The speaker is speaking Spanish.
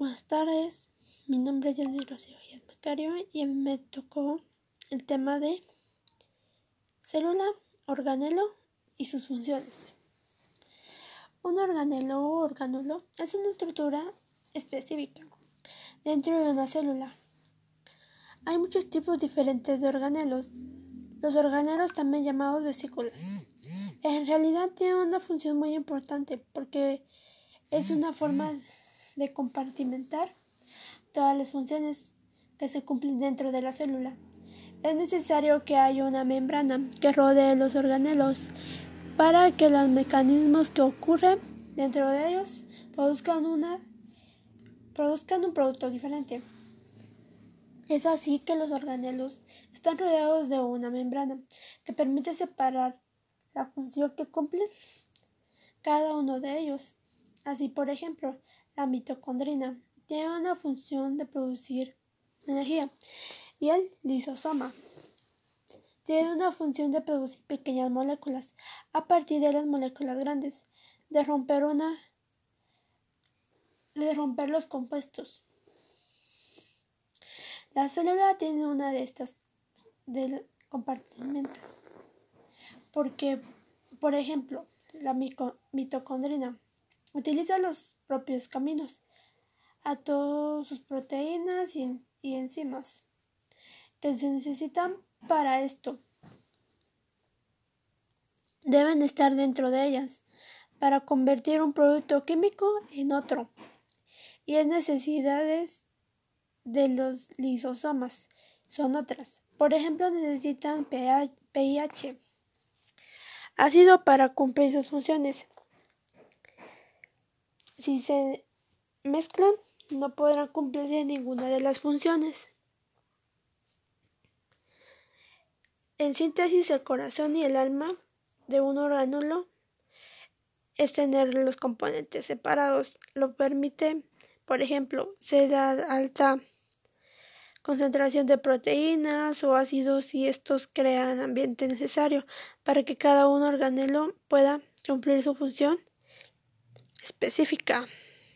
Buenas tardes, mi nombre es Yanni Rocío Macario y me tocó el tema de célula, organelo y sus funciones. Un organelo o orgánulo es una estructura específica dentro de una célula. Hay muchos tipos diferentes de organelos. Los organelos también llamados vesículas. En realidad tienen una función muy importante porque es una forma de compartimentar todas las funciones que se cumplen dentro de la célula. Es necesario que haya una membrana que rodee los organelos para que los mecanismos que ocurren dentro de ellos produzcan, una, produzcan un producto diferente. Es así que los organelos están rodeados de una membrana que permite separar la función que cumplen cada uno de ellos. Así, por ejemplo, la mitocondrina tiene una función de producir energía y el lisosoma tiene una función de producir pequeñas moléculas a partir de las moléculas grandes, de romper una de romper los compuestos. La célula tiene una de estas de compartimentos porque, por ejemplo, la mitocondrina Utiliza los propios caminos a todas sus proteínas y, enzimas que se necesitan para esto. Deben estar dentro de ellas para convertir un producto químico en otro. Y las necesidades de los lisosomas son otras. Por ejemplo, necesitan pH, ácido para cumplir sus funciones. Si se mezclan, no podrán cumplirse ninguna de las funciones. En síntesis, el corazón y el alma de un orgánulo es tener los componentes separados. Lo permite, por ejemplo, se da alta concentración de proteínas o ácidos y estos crean ambiente necesario para que cada un organelo pueda cumplir su función específica.